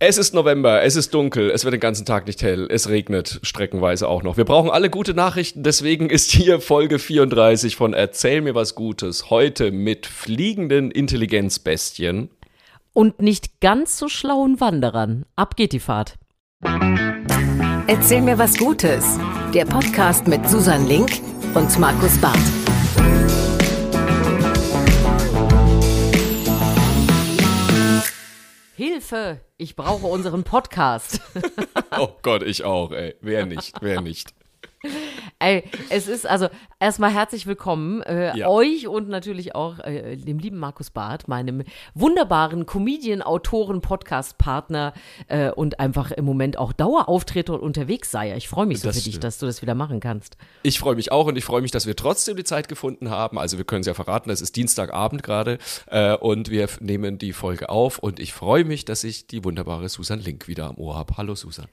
Es ist November, es ist dunkel, es wird den ganzen Tag nicht hell, es regnet streckenweise auch noch. Wir brauchen alle gute Nachrichten, deswegen ist hier Folge 34 von Erzähl mir was Gutes. Heute mit fliegenden Intelligenzbestien. Und nicht ganz so schlauen Wanderern. Ab geht die Fahrt. Erzähl mir was Gutes. Der Podcast mit Susan Link und Markus Barth. Hilfe, ich brauche unseren Podcast. oh Gott, ich auch, ey. Wer nicht, wer nicht. Ey, es ist also erstmal herzlich willkommen äh, ja. euch und natürlich auch äh, dem lieben Markus Barth, meinem wunderbaren Comedian, Autoren, Podcast-Partner äh, und einfach im Moment auch Dauerauftritt und unterwegs sei. Ich freue mich so das für dich, dass du das wieder machen kannst. Ich freue mich auch und ich freue mich, dass wir trotzdem die Zeit gefunden haben. Also wir können es ja verraten, es ist Dienstagabend gerade äh, und wir nehmen die Folge auf und ich freue mich, dass ich die wunderbare Susan Link wieder am Ohr habe. Hallo Susan.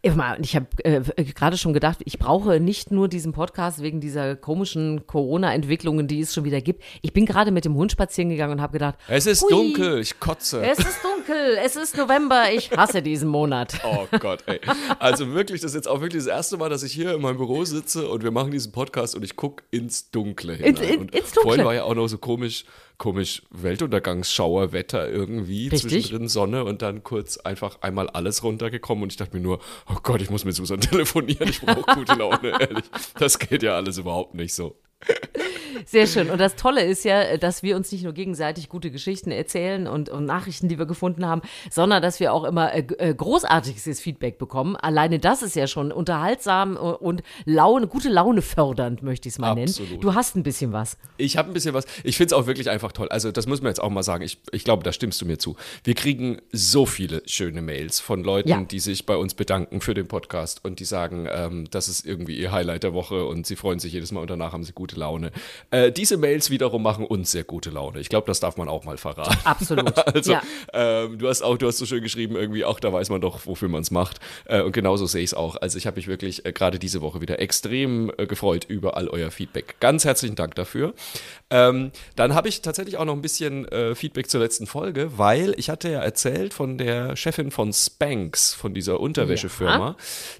Ich habe äh, gerade schon gedacht, ich brauche nicht nur diesen Podcast wegen dieser komischen Corona-Entwicklungen, die es schon wieder gibt. Ich bin gerade mit dem Hund spazieren gegangen und habe gedacht, es ist hui, dunkel, ich kotze. Es ist dunkel, es ist November, ich hasse diesen Monat. Oh Gott, ey. Also wirklich, das ist jetzt auch wirklich das erste Mal, dass ich hier in meinem Büro sitze und wir machen diesen Podcast und ich gucke ins Dunkle hinein. In, in, ins Dunkle. Vorhin war ja auch noch so komisch komisch Weltuntergangsschauerwetter irgendwie, Richtig. zwischendrin Sonne und dann kurz einfach einmal alles runtergekommen und ich dachte mir nur, oh Gott, ich muss mit Susan telefonieren, ich brauche gute Laune, ehrlich. Das geht ja alles überhaupt nicht so. Sehr schön. Und das Tolle ist ja, dass wir uns nicht nur gegenseitig gute Geschichten erzählen und, und Nachrichten, die wir gefunden haben, sondern dass wir auch immer äh, äh großartiges Feedback bekommen. Alleine das ist ja schon unterhaltsam und Laune, gute Laune fördernd, möchte ich es mal Absolut. nennen. Du hast ein bisschen was. Ich habe ein bisschen was. Ich finde es auch wirklich einfach toll. Also, das muss man jetzt auch mal sagen. Ich, ich glaube, da stimmst du mir zu. Wir kriegen so viele schöne Mails von Leuten, ja. die sich bei uns bedanken für den Podcast und die sagen, ähm, das ist irgendwie ihr Highlight der Woche und sie freuen sich jedes Mal und danach haben sie gute Laune. Äh, diese Mails wiederum machen uns sehr gute Laune. Ich glaube, das darf man auch mal verraten. Absolut. also, ja. ähm, du hast auch, du hast so schön geschrieben, irgendwie auch, da weiß man doch, wofür man es macht. Äh, und genauso sehe ich es auch. Also ich habe mich wirklich äh, gerade diese Woche wieder extrem äh, gefreut über all euer Feedback. Ganz herzlichen Dank dafür. Ähm, dann habe ich tatsächlich auch noch ein bisschen äh, Feedback zur letzten Folge, weil ich hatte ja erzählt von der Chefin von Spanx, von dieser Unterwäschefirma, ja.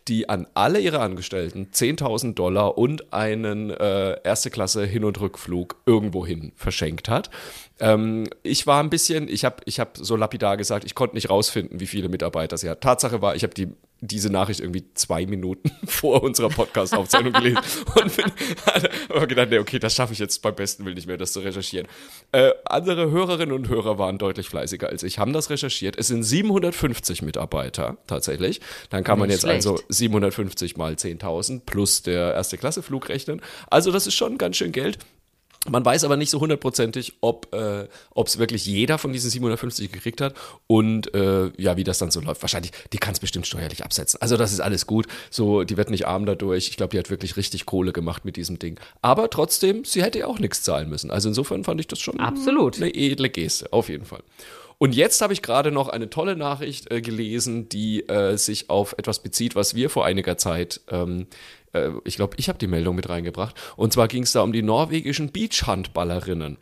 die an alle ihre Angestellten 10.000 Dollar und einen äh, erste Klasse Hin- und Rückflug irgendwohin verschenkt hat. Ähm, ich war ein bisschen, ich habe ich hab so lapidar gesagt, ich konnte nicht rausfinden, wie viele Mitarbeiter sie hat. Tatsache war, ich habe die diese Nachricht irgendwie zwei Minuten vor unserer Podcast-Aufzeichnung gelesen und bin, habe gedacht, nee, okay, das schaffe ich jetzt beim besten Willen nicht mehr, das zu recherchieren. Äh, andere Hörerinnen und Hörer waren deutlich fleißiger als ich, haben das recherchiert. Es sind 750 Mitarbeiter tatsächlich. Dann kann man jetzt schlecht. also 750 mal 10.000 plus der erste Klasse Flug rechnen. Also das ist schon ganz schön Geld. Man weiß aber nicht so hundertprozentig, ob äh, es wirklich jeder von diesen 750 gekriegt hat und äh, ja, wie das dann so läuft. Wahrscheinlich, die kann es bestimmt steuerlich absetzen. Also das ist alles gut. So, die wird nicht arm dadurch. Ich glaube, die hat wirklich richtig Kohle gemacht mit diesem Ding. Aber trotzdem, sie hätte ja auch nichts zahlen müssen. Also insofern fand ich das schon Absolut. eine edle Geste, auf jeden Fall. Und jetzt habe ich gerade noch eine tolle Nachricht äh, gelesen, die äh, sich auf etwas bezieht, was wir vor einiger Zeit ähm, äh, ich glaube, ich habe die Meldung mit reingebracht. Und zwar ging es da um die norwegischen Beachhandballerinnen.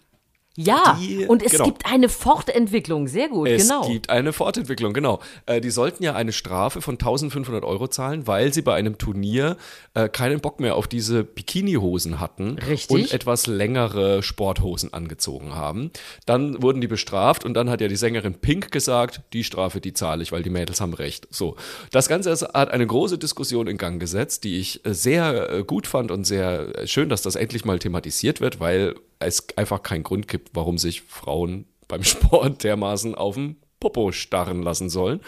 Ja, die, und es genau. gibt eine Fortentwicklung, sehr gut, es genau. Es gibt eine Fortentwicklung, genau. Äh, die sollten ja eine Strafe von 1500 Euro zahlen, weil sie bei einem Turnier äh, keinen Bock mehr auf diese Bikini-Hosen hatten Richtig. und etwas längere Sporthosen angezogen haben. Dann wurden die bestraft und dann hat ja die Sängerin Pink gesagt, die Strafe, die zahle ich, weil die Mädels haben recht. So, das Ganze hat eine große Diskussion in Gang gesetzt, die ich sehr äh, gut fand und sehr äh, schön, dass das endlich mal thematisiert wird, weil es einfach keinen Grund gibt, warum sich Frauen beim Sport dermaßen auf den Popo starren lassen sollen.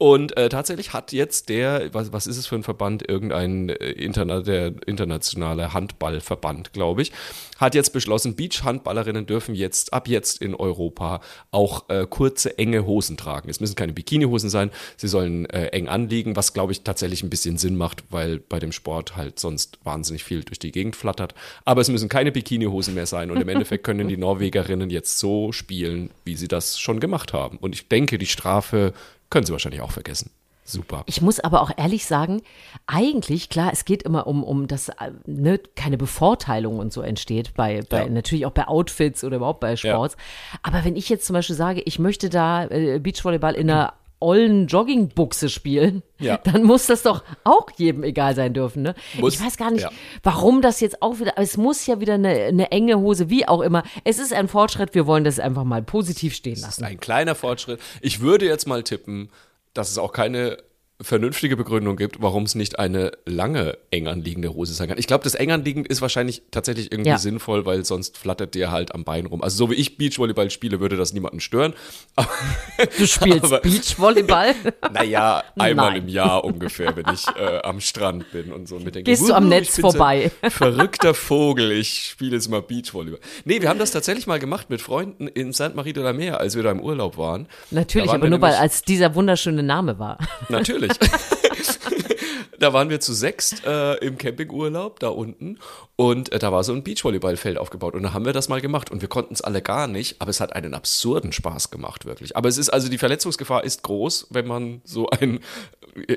Und äh, tatsächlich hat jetzt der, was, was ist es für ein Verband, irgendein äh, Interna der internationale Handballverband, glaube ich, hat jetzt beschlossen, Beach-Handballerinnen dürfen jetzt ab jetzt in Europa auch äh, kurze, enge Hosen tragen. Es müssen keine Bikini-Hosen sein, sie sollen äh, eng anliegen, was, glaube ich, tatsächlich ein bisschen Sinn macht, weil bei dem Sport halt sonst wahnsinnig viel durch die Gegend flattert. Aber es müssen keine Bikini-Hosen mehr sein und im Endeffekt können die Norwegerinnen jetzt so spielen, wie sie das schon gemacht haben. Und ich denke, die Strafe können Sie wahrscheinlich auch vergessen. Super. Ich muss aber auch ehrlich sagen, eigentlich, klar, es geht immer um, um das, äh, ne, keine Bevorteilung und so entsteht, bei, bei ja. natürlich auch bei Outfits oder überhaupt bei Sports. Ja. Aber wenn ich jetzt zum Beispiel sage, ich möchte da äh, Beachvolleyball in einer ollen Joggingbuchse spielen, Ja. dann muss das doch auch jedem egal sein dürfen. Ne? Muss, ich weiß gar nicht, ja. warum das jetzt auch wieder, es muss ja wieder eine, eine enge Hose, wie auch immer. Es ist ein Fortschritt, wir wollen das einfach mal positiv stehen Das ist lassen. ein kleiner Fortschritt. Ich würde jetzt mal tippen, dass es auch keine vernünftige Begründung gibt, warum es nicht eine lange eng anliegende Hose sein kann. Ich glaube, das eng anliegend ist wahrscheinlich tatsächlich irgendwie Ja. sinnvoll, weil sonst flattert dir halt am Bein rum. Also so wie ich Beachvolleyball spiele, würde das niemanden stören. Aber, Du spielst Aber- Beachvolleyball. naja, einmal Nein. im Jahr ungefähr, wenn ich äh, am Strand bin und so mit denke, Gehst du am "Wuhu, Netz vorbei." Verrückter Vogel, ich spiele jetzt mal Beachvolleyball. Nee, wir haben das tatsächlich mal gemacht mit Freunden in Sainte Marie de la Mer, als wir da im Urlaub waren. Natürlich, waren aber nur weil als dieser wunderschöne Name war. Natürlich. da waren wir zu sechst äh, im Campingurlaub da unten und äh, da war so ein Beachvolleyballfeld aufgebaut und da haben wir das mal gemacht und wir konnten es alle gar nicht, aber es hat einen absurden Spaß gemacht, wirklich. Aber es ist also die Verletzungsgefahr ist groß, wenn man so ein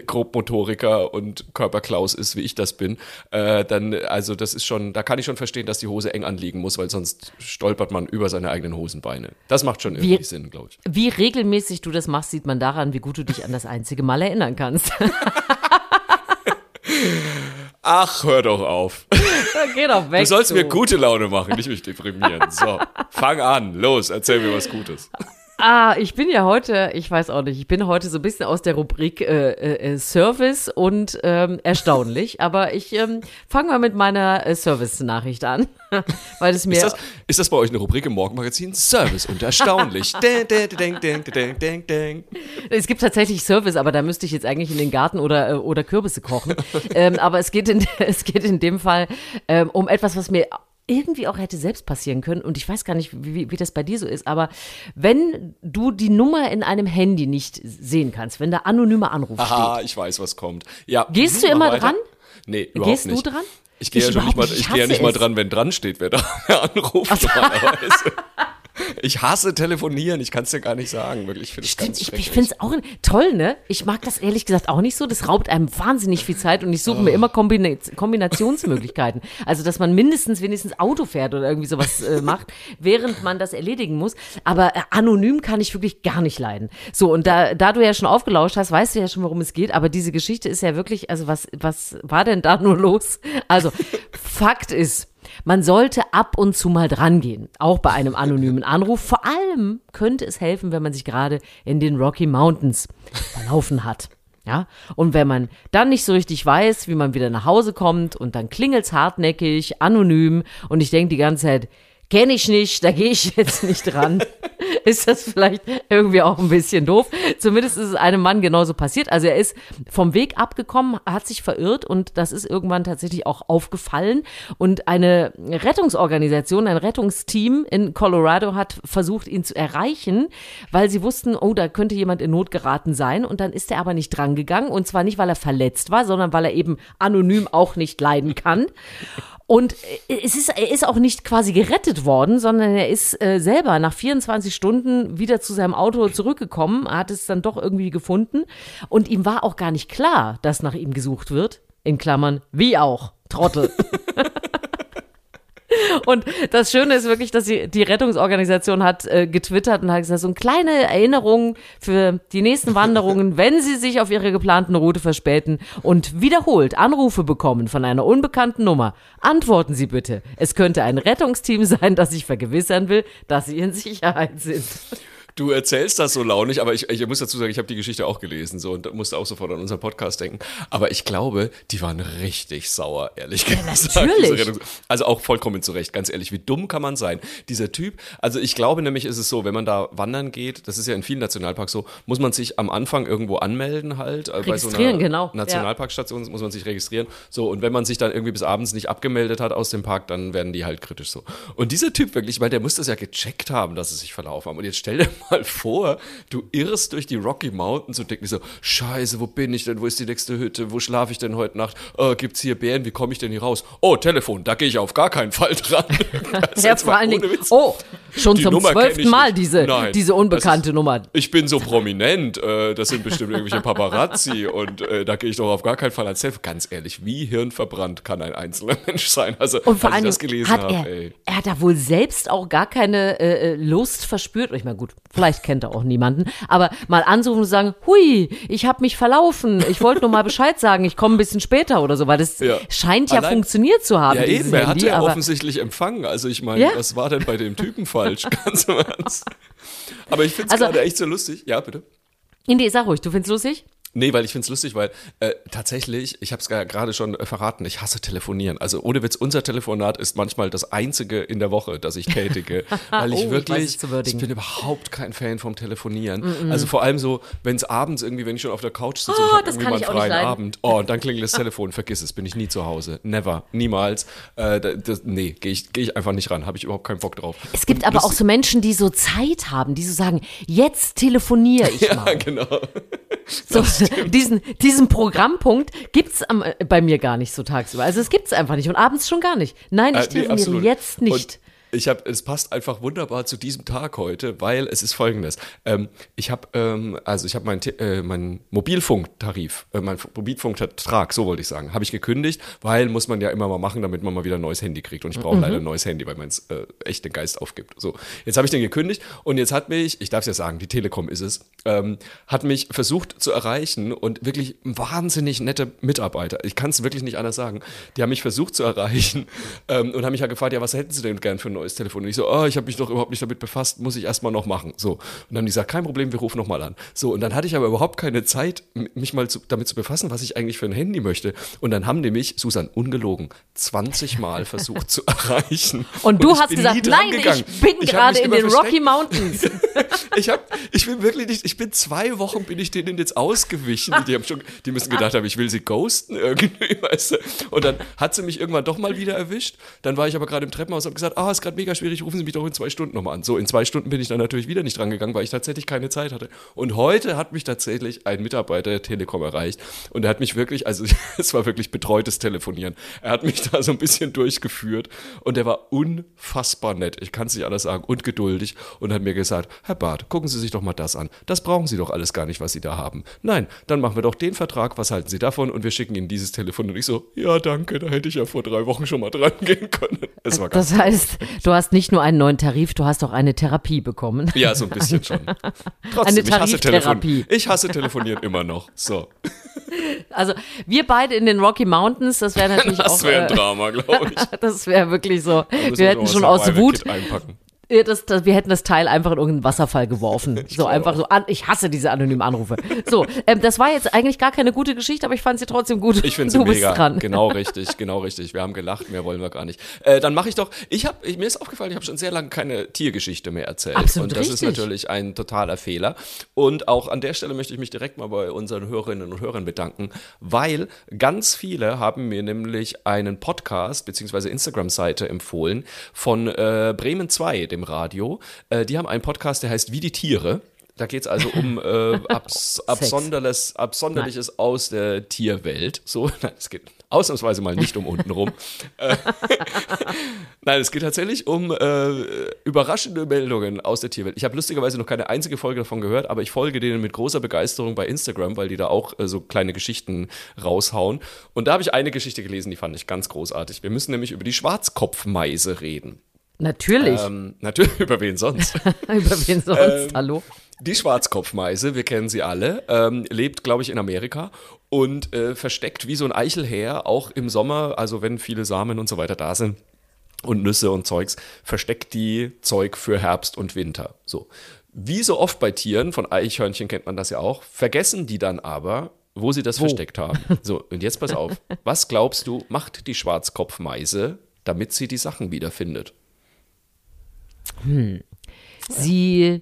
Grobmotoriker und Körperklaus ist, wie ich das bin, äh, dann, also das ist schon, da kann ich schon verstehen, dass die Hose eng anliegen muss, weil sonst stolpert man über seine eigenen Hosenbeine. Das macht schon irgendwie Wie- Sinn, glaube ich. Wie regelmäßig du das machst, sieht man daran, wie gut du dich an das einzige Mal erinnern kannst. Ach, hör doch auf. Geh doch weg. Du sollst mir gute Laune machen, nicht mich deprimieren. So, fang an, los, erzähl mir was Gutes. Ah, ich bin ja heute, ich weiß auch nicht, ich bin heute so ein bisschen aus der Rubrik äh, äh, Service und ähm, erstaunlich, aber ich ähm, fange mal mit meiner äh, Service-Nachricht an, weil es mir Ist das, ist das bei euch eine Rubrik im Morgenmagazin? Service und erstaunlich. Ding, ding, ding. Es gibt tatsächlich Service, aber da müsste ich jetzt eigentlich in den Garten oder, äh, oder Kürbisse kochen. ähm, aber es geht, in, es geht in dem Fall ähm, um etwas, was mir irgendwie auch hätte selbst passieren können. Und ich weiß gar nicht, wie, wie das bei dir so ist. Aber wenn du die Nummer in einem Handy nicht sehen kannst, wenn da anonymer Anruf Aha, ich weiß, was kommt. Ja. Gehst du immer weiter. dran? Nee, überhaupt Gehst du nicht. dran? Ich gehe ja nicht mal, ich Ich gehe ja nicht mal dran, wenn dran steht, wer da anruft normalerweise. Ich hasse telefonieren, ich kann es dir gar nicht sagen, wirklich. Ich finde es Stimmt, ganz ich, schrecklich. ich finde es auch toll, ne? Ich mag das ehrlich gesagt auch nicht so. Das raubt einem wahnsinnig viel Zeit und ich suche mir Oh. immer Kombina Kombinationsmöglichkeiten. Also, dass man mindestens wenigstens Auto fährt oder irgendwie sowas äh, macht, während man das erledigen muss. Aber äh, anonym kann ich wirklich gar nicht leiden. So, und da, da du ja schon aufgelauscht hast, weißt du ja schon, worum es geht. Aber diese Geschichte ist ja wirklich, also was, was war denn da nur los? Also, Fakt ist, man sollte ab und zu mal drangehen, auch bei einem anonymen Anruf. Vor allem könnte es helfen, wenn man sich gerade in den Rocky Mountains verlaufen hat. Ja, und wenn man dann nicht so richtig weiß, wie man wieder nach Hause kommt und dann klingelt's hartnäckig, anonym und ich denke die ganze Zeit, kenne ich nicht, da gehe ich jetzt nicht dran. ist das vielleicht irgendwie auch ein bisschen doof. Zumindest ist es einem Mann genauso passiert. Also er ist vom Weg abgekommen, hat sich verirrt und das ist irgendwann tatsächlich auch aufgefallen. Und eine Rettungsorganisation, ein Rettungsteam in Colorado hat versucht, ihn zu erreichen, weil sie wussten, oh, da könnte jemand in Not geraten sein. Und dann ist er aber nicht drangegangen. Und zwar nicht, weil er verletzt war, sondern weil er eben anonym auch nicht leiden kann. Und äh, es ist, er ist auch nicht quasi gerettet worden, sondern er ist äh, selber nach 24 Stunden wieder zu seinem Auto zurückgekommen, hat es dann doch irgendwie gefunden. Und ihm war auch gar nicht klar, dass nach ihm gesucht wird. In Klammern, wie auch, Trottel. Und das Schöne ist wirklich, dass sie, die Rettungsorganisation hat äh, getwittert und hat gesagt, so eine kleine Erinnerung für die nächsten Wanderungen, wenn sie sich auf ihre geplanten Route verspäten und wiederholt Anrufe bekommen von einer unbekannten Nummer, antworten Sie bitte. Es könnte ein Rettungsteam sein, das sich vergewissern will, dass Sie in Sicherheit sind. Du erzählst das so launig, aber ich, ich muss dazu sagen, ich habe die Geschichte auch gelesen so und musste auch sofort an unseren Podcast denken. Aber ich glaube, die waren richtig sauer, ehrlich gesagt. natürlich. Also auch vollkommen zurecht, ganz ehrlich. Wie dumm kann man sein? Dieser Typ, also ich glaube nämlich ist es so, wenn man da wandern geht, das ist ja in vielen Nationalparks so, muss man sich am Anfang irgendwo anmelden halt. äh, Bei so Registrieren, einer genau, ja. Nationalparkstation muss man sich registrieren. So, und wenn man sich dann irgendwie bis abends nicht abgemeldet hat aus dem Park, dann werden die halt kritisch so. Und dieser Typ wirklich, weil der muss das ja gecheckt haben, dass sie sich verlaufen haben. Und jetzt stell dir mal vor, du irrst durch die Rocky Mountains und denkst dir so, scheiße, wo bin ich denn? Wo ist die nächste Hütte? Wo schlafe ich denn heute Nacht? Äh, gibt's hier Bären? Wie komme ich denn hier raus? Oh, Telefon, da gehe ich auf gar keinen Fall dran. Das ist Ja, jetzt vor allen Dingen, oh, schon Die zum zwölften Mal diese, Nein, diese unbekannte ist- Nummer. Ich bin so prominent, äh, das sind bestimmt irgendwelche Paparazzi und äh, da gehe ich doch auf gar keinen Fall ans Telefon. Ganz ehrlich, wie hirnverbrannt kann ein einzelner Mensch sein? Also, Und vor als das gelesen hat habe, er, ey. er hat da wohl selbst auch gar keine äh, äh, Lust verspürt. Ich meine, gut, Vielleicht kennt er auch niemanden. Aber mal ansuchen und sagen, hui, ich habe mich verlaufen. Ich wollte nur mal Bescheid sagen, ich komme ein bisschen später oder so, weil das Ja. scheint ja Allein- funktioniert zu haben. Ja, eben, er hatte ja offensichtlich empfangen. Also ich meine, Ja. was war denn bei dem Typen falsch? Ganz im Ernst. Aber ich finde es Also- gerade echt so lustig. Ja, bitte. Indi, sag ruhig, du findest lustig? Nee, weil ich finde es lustig, weil äh, tatsächlich, ich habe es gerade schon äh, verraten, ich hasse telefonieren. Also ohne Witz, unser Telefonat ist manchmal das einzige in der Woche, das ich tätige. Weil Oh, ich ich weiß wirklich, zu würdigen. bin überhaupt kein Fan vom Telefonieren. Also vor allem so, wenn es abends irgendwie, wenn ich schon auf der Couch sitze Oh, ich irgendwie mal ich einen freien. Abend. Oh, und dann klingelt das Telefon, vergiss es, bin ich nie zu Hause. Never, niemals. Äh, das, nee, gehe ich, geh ich einfach nicht ran, habe ich überhaupt keinen Bock drauf. Es gibt Und aber auch so Menschen, die so Zeit haben, die so sagen, jetzt telefoniere ich Ja, mal. genau. So, diesen, diesen Programmpunkt gibt's am, äh, bei mir gar nicht so tagsüber. Also es gibt's einfach nicht und abends schon gar nicht. Nein, ich Äh, nee, telefoniere absolut. jetzt nicht. Ich habe, es passt einfach wunderbar zu diesem Tag heute, weil es ist folgendes. Ähm, ich habe, ähm, also ich habe meinen äh, mein Mobilfunktarif, äh, meinen Mobilfunkvertrag, so wollte ich sagen, habe ich gekündigt, weil muss man ja immer mal machen, damit man mal wieder ein neues Handy kriegt. Und ich Mhm. brauche leider ein neues Handy, weil meins äh, echt den Geist aufgibt. So, jetzt habe ich den gekündigt und jetzt hat mich, ich darf es ja sagen, die Telekom ist es, ähm, hat mich versucht zu erreichen und wirklich wahnsinnig nette Mitarbeiter. Ich kann es wirklich nicht anders sagen. Die haben mich versucht zu erreichen ähm, und haben mich ja gefragt, ja, was hätten Sie denn gern für ein neues Telefon? Und ich so, oh, ich habe mich doch überhaupt nicht damit befasst, muss ich erstmal noch machen. So. Und dann haben die gesagt, kein Problem, wir rufen nochmal an. So, und dann hatte ich aber überhaupt keine Zeit, mich mal zu, damit zu befassen, was ich eigentlich für ein Handy möchte. Und dann haben die mich, Susan, ungelogen, 20 Mal versucht zu erreichen. Und du ich hast gesagt, nein, gegangen. ich bin Ich gerade in den versteckt. Rocky Mountains. Ich hab, ich bin wirklich nicht, ich bin zwei Wochen bin ich denen jetzt ausgewichen. Die haben schon, die müssen gedacht haben, ich will sie ghosten irgendwie, weißt du. Und dann hat sie mich irgendwann doch mal wieder erwischt. Dann war ich aber gerade im Treppenhaus und habe gesagt, ah, ist gerade mega schwierig, rufen Sie mich doch in zwei Stunden nochmal an. So, in zwei Stunden bin ich dann natürlich wieder nicht dran gegangen, weil ich tatsächlich keine Zeit hatte. Und heute hat mich tatsächlich ein Mitarbeiter der Telekom erreicht. Und er hat mich wirklich, also es war wirklich betreutes Telefonieren. Er hat mich da so ein bisschen durchgeführt und er war unfassbar nett. Ich kann es nicht anders sagen. Und geduldig und hat mir gesagt, Herr Barth, gucken Sie sich doch mal das an. Das brauchen Sie doch alles gar nicht, was Sie da haben. Nein, dann machen wir doch den Vertrag. Was halten Sie davon? Und wir schicken Ihnen dieses Telefon. Und ich so, ja, danke, da hätte ich ja vor drei Wochen schon mal dran gehen können. Es war Das heißt, du hast nicht nur einen neuen Tarif, du hast auch eine Therapie bekommen. ja, so ein bisschen schon. Trotzdem, Eine ich hasse Tariftherapie. Telefon. Ich hasse Telefonieren immer noch. So, Also wir beide in den Rocky Mountains, das wäre natürlich auch. das wäre ein äh, Drama, glaube ich. das wäre wirklich so. Wir hätten schon aus Wut, das, das, wir hätten das Teil einfach in irgendeinen Wasserfall geworfen. So glaube einfach auch. so an. Ich hasse diese anonymen Anrufe. So, ähm, das war jetzt eigentlich gar keine gute Geschichte, aber ich fand sie trotzdem gut. Ich finde sie mega. dran. Genau richtig, genau richtig. Wir haben gelacht, mehr wollen wir gar nicht. Äh, dann mache ich doch, ich habe, mir ist aufgefallen, ich habe schon sehr lange keine Tiergeschichte mehr erzählt. Absolut und das ist richtig. natürlich ein totaler Fehler. Und auch an der Stelle möchte ich mich direkt mal bei unseren Hörerinnen und Hörern bedanken, weil ganz viele haben mir nämlich einen Podcast bzw. Instagram-Seite empfohlen von äh, Bremen 2, dem Radio. Äh, die haben einen Podcast, der heißt Wie die Tiere. Da geht es also um äh, abs Absonderliches, Absonderliches aus der Tierwelt. So, nein, es geht ausnahmsweise mal nicht um untenrum. Äh, nein, es geht tatsächlich um äh, überraschende Meldungen aus der Tierwelt. Ich habe lustigerweise noch keine einzige Folge davon gehört, aber ich folge denen mit großer Begeisterung bei Instagram, weil die da auch äh, so kleine Geschichten raushauen. Und da habe ich eine Geschichte gelesen, die fand ich ganz großartig. Wir müssen nämlich über die Schwarzkopfmeise reden. Natürlich. Ähm, natürlich, über wen sonst? Über wen sonst? ähm, Hallo? Die Schwarzkopfmeise, wir kennen sie alle, ähm, lebt, glaube ich, in Amerika und äh, versteckt wie so ein Eichelhäher auch im Sommer, also wenn viele Samen und so weiter da sind und Nüsse und Zeugs, versteckt die Zeug für Herbst und Winter. So. Wie so oft bei Tieren, von Eichhörnchen kennt man das ja auch, vergessen die dann aber, wo sie das versteckt haben. So, und jetzt pass auf. Was glaubst du, macht die Schwarzkopfmeise, damit sie die Sachen wiederfindet? Sie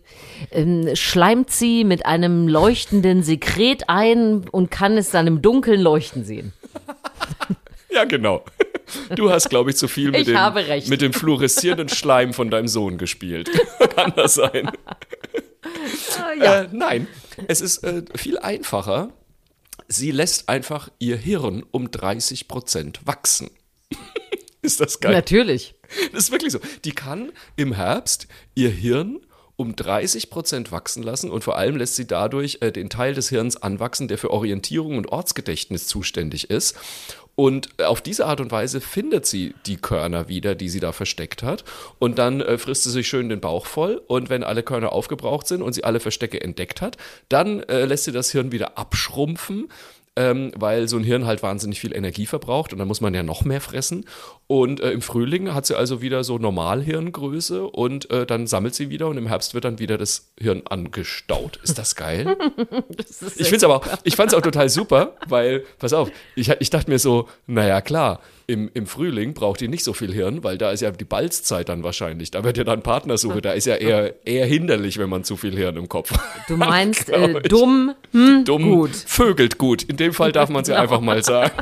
ähm, schleimt sie mit einem leuchtenden Sekret ein und kann es dann im Dunkeln leuchten sehen. Ja, genau. Du hast, glaube ich, zu viel mit, Ich dem, mit dem fluoreszierenden Schleim von deinem Sohn gespielt. Kann das sein? ja. Äh, nein, es ist äh, viel einfacher. Sie lässt einfach ihr Hirn um 30 Prozent wachsen. ist das geil? Natürlich. Das ist wirklich so. Die kann im Herbst ihr Hirn um 30 Prozent wachsen lassen und vor allem lässt sie dadurch äh, den Teil des Hirns anwachsen, der für Orientierung und Ortsgedächtnis zuständig ist. Und auf diese Art und Weise findet sie die Körner wieder, die sie da versteckt hat. Und dann äh, frisst sie sich schön den Bauch voll. Und wenn alle Körner aufgebraucht sind und sie alle Verstecke entdeckt hat, dann äh, lässt sie das Hirn wieder abschrumpfen ähm, weil so ein Hirn halt wahnsinnig viel Energie verbraucht und dann muss man ja noch mehr fressen. Und äh, im Frühling hat sie also wieder so Normalhirngröße und äh, dann sammelt sie wieder und im Herbst wird dann wieder das Hirn angestaut. Ist das geil? das ist ich finde es aber auch, ich fand es auch total super, weil, pass auf, ich, ich dachte mir so, naja klar, im, im Frühling braucht die nicht so viel Hirn, weil da ist ja die Balzzeit dann wahrscheinlich. Da wird ja dann Partnersuche, da ist ja eher, eher hinderlich, wenn man zu viel Hirn im Kopf hat. Du meinst äh, dumm, hm, dumm, gut. Vögelt gut. In dem Fall darf man es ja einfach mal sagen.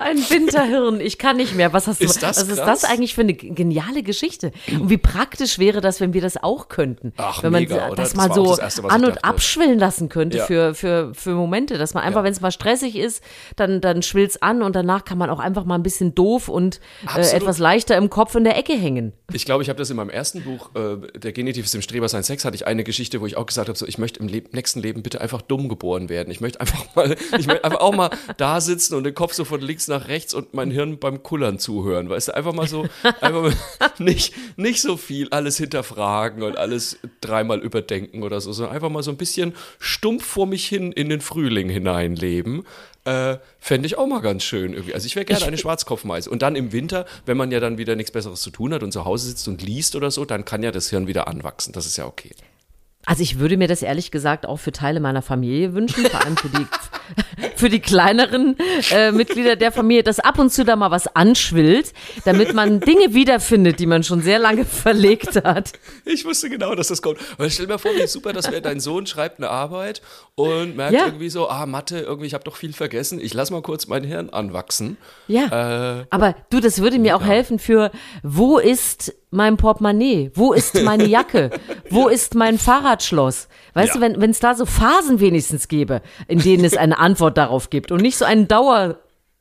Ein Winterhirn, ich kann nicht mehr. Was hast du? Ist das was ist das eigentlich für eine geniale Geschichte? Und wie praktisch wäre das, wenn wir das auch könnten? Ach, wenn man mega, das mal Das so das Erste, an und abschwillen lassen könnte Ja. für, für, für Momente, dass man einfach, Ja. wenn es mal stressig ist, dann, dann schwillt's an und danach kann man auch einfach mal ein bisschen doof und äh, etwas leichter im Kopf in der Ecke hängen. Ich glaube, ich habe das in meinem ersten Buch, äh, Der Genitiv ist im Streber sein Sex, hatte ich eine Geschichte, wo ich auch gesagt habe, so, ich möchte im Leb nächsten Leben bitte einfach dumm geboren werden. Ich möchte einfach mal, ich möchte einfach auch mal da sitzen und den Kopf so von links nach rechts und mein Hirn beim Kullern zuhören. Weißt du, einfach mal so, einfach mal nicht, nicht so viel alles hinterfragen und alles dreimal überdenken oder so, sondern einfach mal so ein bisschen stumpf vor mich hin in den Frühling hineinleben. Äh, Fände ich auch mal ganz schön irgendwie. Also ich wäre gerne eine Schwarzkopfmeise. Und dann im Winter, wenn man ja dann wieder nichts Besseres zu tun hat und zu Hause sitzt und liest oder so, dann kann ja das Hirn wieder anwachsen. Das ist ja okay. Also ich würde mir das ehrlich gesagt auch für Teile meiner Familie wünschen, vor allem für die, für die kleineren äh, Mitglieder der Familie, dass ab und zu da mal was anschwillt, damit man Dinge wiederfindet, die man schon sehr lange verlegt hat. Ich wusste genau, dass das kommt. Aber stell dir mal vor, wie super das wäre, dein Sohn schreibt eine Arbeit und merkt Ja. irgendwie so, ah, Mathe, irgendwie, ich habe doch viel vergessen. Ich lass mal kurz mein Hirn anwachsen. Ja. Äh, Aber du, das würde mir auch helfen für, wo ist mein Portemonnaie? Wo ist meine Jacke? Wo ist mein Fahrradschloss? Weißt Ja. du, wenn es da so Phasen wenigstens gäbe, in denen es eine Antwort darauf gibt und nicht so einen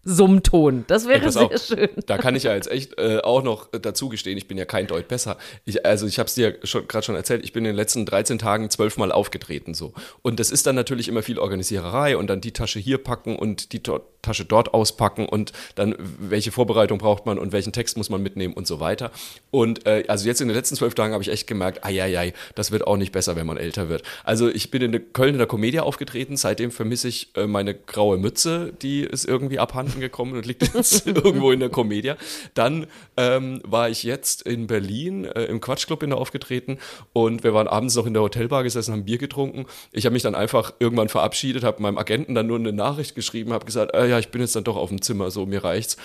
Dauersummton. Das wäre sehr auf, schön. Da kann ich ja jetzt echt äh, auch noch dazu gestehen, ich bin ja kein Deut besser. Ich, also ich habe es dir schon gerade schon erzählt, ich bin in den letzten 13 Tagen zwölfmal aufgetreten so. Und das ist dann natürlich immer viel Organisiererei und dann die Tasche hier packen und die Tasche dort auspacken und dann welche Vorbereitung braucht man und welchen Text muss man mitnehmen und so weiter. Und äh, also jetzt in den letzten zwölf Tagen habe ich echt gemerkt, ai, das wird auch nicht besser, wenn man älter wird. Also ich bin in der Köln in der Comedia aufgetreten, seitdem vermisse ich äh, meine graue Mütze, die ist irgendwie abhanden gekommen und liegt jetzt irgendwo in der Comedia. Dann ähm, war ich jetzt in Berlin äh, im Quatschclub in der aufgetreten und wir waren abends noch in der Hotelbar gesessen, haben Bier getrunken. Ich habe mich dann einfach irgendwann verabschiedet, habe meinem Agenten dann nur eine Nachricht geschrieben, habe gesagt, äh, ja, ich bin jetzt dann doch auf dem Zimmer, so mir reicht's.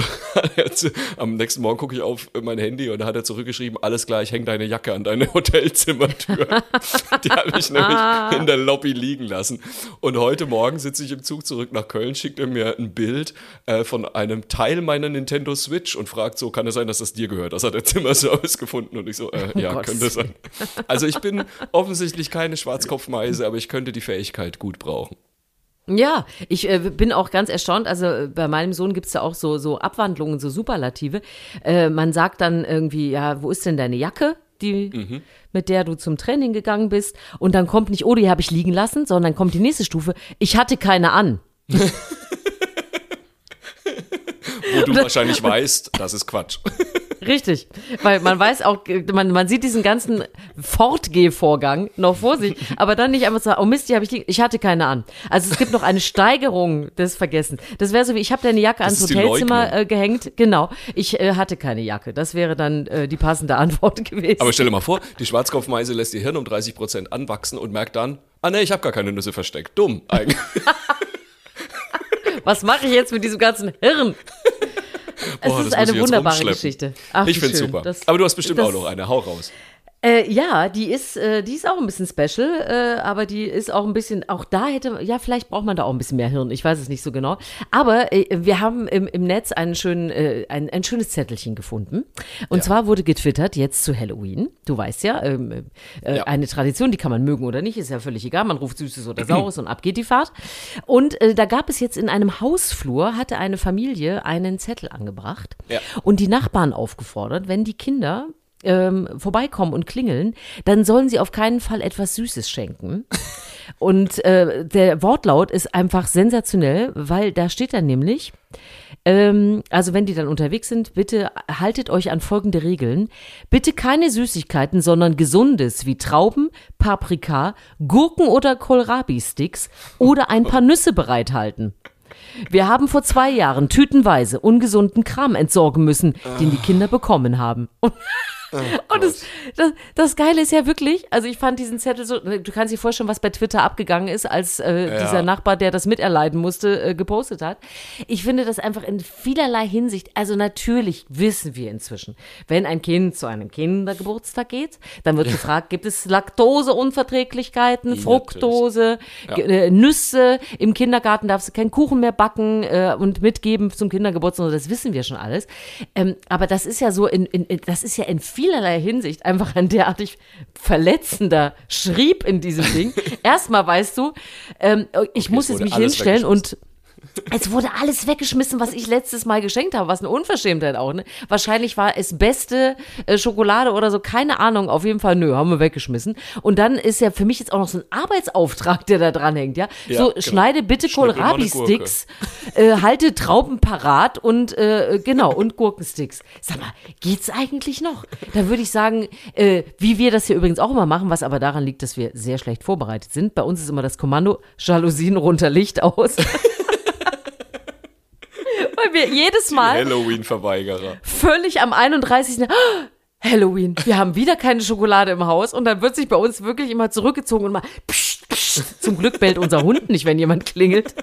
Am nächsten Morgen gucke ich auf mein Handy und da hat er zurückgeschrieben, alles klar, ich hänge deine Jacke an deine Hotelzimmertür. Die habe ich nämlich in der Lobby liegen lassen. Und heute Morgen sitze ich im Zug zurück nach Köln, schickt er mir ein Bild äh, von einem Teil meiner Nintendo Switch und fragt so, kann es sein, dass das dir gehört? Das hat der Zimmerservice gefunden und ich so, äh, ja, Gott. könnte sein. Also ich bin offensichtlich keine Schwarzkopfmeise, aber ich könnte die Fähigkeit gut brauchen. Ja, ich äh, bin auch ganz erstaunt. Also äh, bei meinem Sohn gibt's da auch so, so Abwandlungen, so Superlative. Äh, man sagt dann irgendwie, ja, wo ist denn deine Jacke? Die, Mhm. mit der du zum Training gegangen bist. Und dann kommt nicht, oh, die habe ich liegen lassen, sondern kommt die nächste Stufe. Ich hatte keine an. Wo du wahrscheinlich weißt, das ist Quatsch. Richtig. Weil man weiß auch, man, man sieht diesen ganzen Fortgehvorgang noch vor sich, aber dann nicht einfach sagen, oh Mist, die habe ich liegen. Ich hatte keine an. Also es gibt noch eine Steigerung des Vergessens. Das wäre so wie, ich habe deine Jacke Das ans Hotelzimmer äh, gehängt. Genau. Ich äh, hatte keine Jacke. Das wäre dann äh, die passende Antwort gewesen. Aber stell dir mal vor, die Schwarzkopfmeise lässt ihr Hirn um 30 Prozent anwachsen und merkt dann, ah nee, ich habe gar keine Nüsse versteckt. Dumm eigentlich. Was mache ich jetzt mit diesem ganzen Hirn? Es Boah, ist eine wunderbare rumschleppen. Geschichte. Ach, ich schön. super. Das- Aber du hast bestimmt das- auch noch eine. Hau raus. Äh, ja, die ist, äh, die ist auch ein bisschen special, äh, aber die ist auch ein bisschen, auch da hätte, ja, vielleicht braucht man da auch ein bisschen mehr Hirn, ich weiß es nicht so genau. Aber äh, wir haben im, im Netz einen schönen, äh, ein, ein schönes Zettelchen gefunden. Und zwar wurde getwittert, jetzt zu Halloween. Du weißt ja, ähm, äh, Ja. eine Tradition, die kann man mögen oder nicht, ist ja völlig egal. Man ruft Süßes oder Saures und ab geht die Fahrt. Und äh, da gab es jetzt in einem Hausflur, hatte eine Familie einen Zettel angebracht Ja. und die Nachbarn aufgefordert, wenn die Kinder ähm, vorbeikommen und klingeln, dann sollen sie auf keinen Fall etwas Süßes schenken. Und äh, der Wortlaut ist einfach sensationell, weil da steht dann nämlich, ähm, also wenn die dann unterwegs sind, bitte haltet euch an folgende Regeln. Bitte keine Süßigkeiten, sondern gesundes wie Trauben, Paprika, Gurken oder Kohlrabi-Sticks oder ein paar Nüsse bereithalten. Wir haben vor zwei Jahren tütenweise ungesunden Kram entsorgen müssen, den die Kinder bekommen haben. Und Oh und das, das, das Geile ist ja wirklich, also ich fand diesen Zettel so, du kannst dir vorstellen, was bei Twitter abgegangen ist, als äh, Ja. dieser Nachbar, der das miterleiden musste, äh, gepostet hat. Ich finde das einfach in vielerlei Hinsicht, also natürlich wissen wir inzwischen, wenn ein Kind zu einem Kindergeburtstag geht, dann wird gefragt, gibt es Laktoseunverträglichkeiten, Ja, Fructose, Ge- äh, Nüsse, im Kindergarten darfst du keinen Kuchen mehr backen äh, und mitgeben zum Kindergeburtstag, das wissen wir schon alles. Ähm, aber das ist ja so, in, in, das ist ja in vielerlei Hinsicht einfach ein derartig verletzender Schrieb in diesem Ding. Erstmal weißt du, ähm, ich muss es jetzt mich hinstellen und es wurde alles weggeschmissen, was ich letztes Mal geschenkt habe, was eine Unverschämtheit auch. Ne? Wahrscheinlich war es beste äh, Schokolade oder so, keine Ahnung. Auf jeden Fall, nö, haben wir weggeschmissen. Und dann ist ja für mich jetzt auch noch so ein Arbeitsauftrag, der da dran hängt. Ja, Ja, so genau. schneide bitte Kohlrabi-Sticks, äh, halte Trauben parat und äh, genau und Gurkensticks. Sag mal, geht's eigentlich noch? Da würde ich sagen, äh, wie wir das hier übrigens auch immer machen, was aber daran liegt, dass wir sehr schlecht vorbereitet sind. Bei uns ist immer das Kommando Jalousien runter, Licht aus. Weil wir jedes Mal Halloween-Verweigerer. völlig am 31. Ah, Halloween, wir haben wieder keine Schokolade im Haus und dann wird sich bei uns wirklich immer zurückgezogen und mal psst, psst. zum Glück bellt unser Hund nicht, wenn jemand klingelt.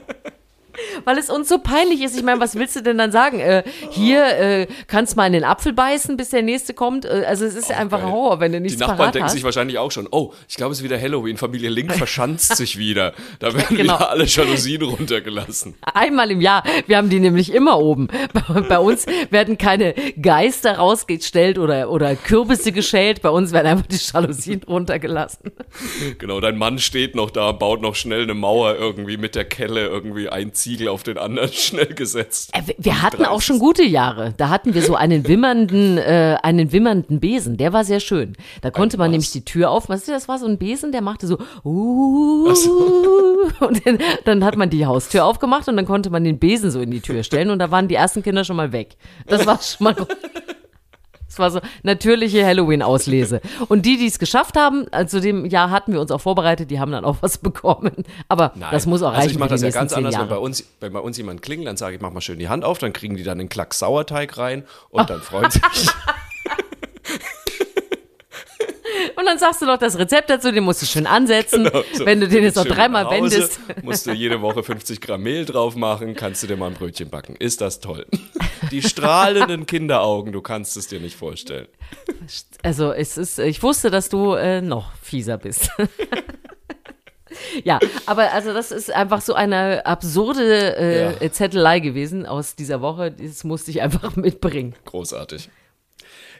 Weil es uns so peinlich ist. Ich meine, was willst du denn dann sagen? Äh, hier äh, kannst mal in den Apfel beißen, bis der nächste kommt. Äh, also es ist ja einfach geil. Horror, wenn du Die nichts Nachbarn parat denken hast. sich wahrscheinlich auch schon, oh, ich glaube, es ist wieder Halloween. Familie Link verschanzt sich wieder. Da werden Genau. wieder alle Jalousien runtergelassen. Einmal im Jahr. Wir haben die nämlich immer oben. Bei, bei uns werden keine Geister rausgestellt oder, oder Kürbisse geschält. Bei uns werden einfach die Jalousien runtergelassen. Genau, dein Mann steht noch da, baut noch schnell eine Mauer irgendwie mit der Kelle, irgendwie ein Ziegel auf den anderen schnell gesetzt. Äh, wir- hatten auch schon gute Jahre. Da hatten wir so einen wimmernden, äh, einen wimmernden Besen. Der war sehr schön. Da konnte man was? nämlich die Tür auf. Was das war so ein Besen, der machte so. Uh, und dann, dann hat man die Haustür aufgemacht und dann konnte man den Besen so in die Tür stellen und da waren die ersten Kinder schon mal weg. Das war schon mal. Das war so natürliche Halloween-Auslese. Und die, die es geschafft haben, also zu dem Jahr hatten wir uns auch vorbereitet, die haben dann auch was bekommen. Aber das muss auch reichen Also ich mache das ja ganz anders, wenn bei, uns, wenn bei uns jemand klingelt, dann sage ich, mach mal schön die Hand auf, dann kriegen die dann einen Klack Sauerteig rein und dann freuen sie sich. Und dann sagst du noch das Rezept dazu, den musst du schön ansetzen. Genau, so. Wenn du den jetzt noch dreimal Hause, wendest. Musst du jede Woche 50 Gramm Mehl drauf machen, kannst du dir mal ein Brötchen backen. Ist das toll. Die strahlenden Kinderaugen, du kannst es dir nicht vorstellen. Also es ist, ich wusste, dass du äh, noch fieser bist. ja, aber also das ist einfach so eine absurde äh, Ja. Zettelei gewesen aus dieser Woche. Das musste ich einfach mitbringen. Großartig.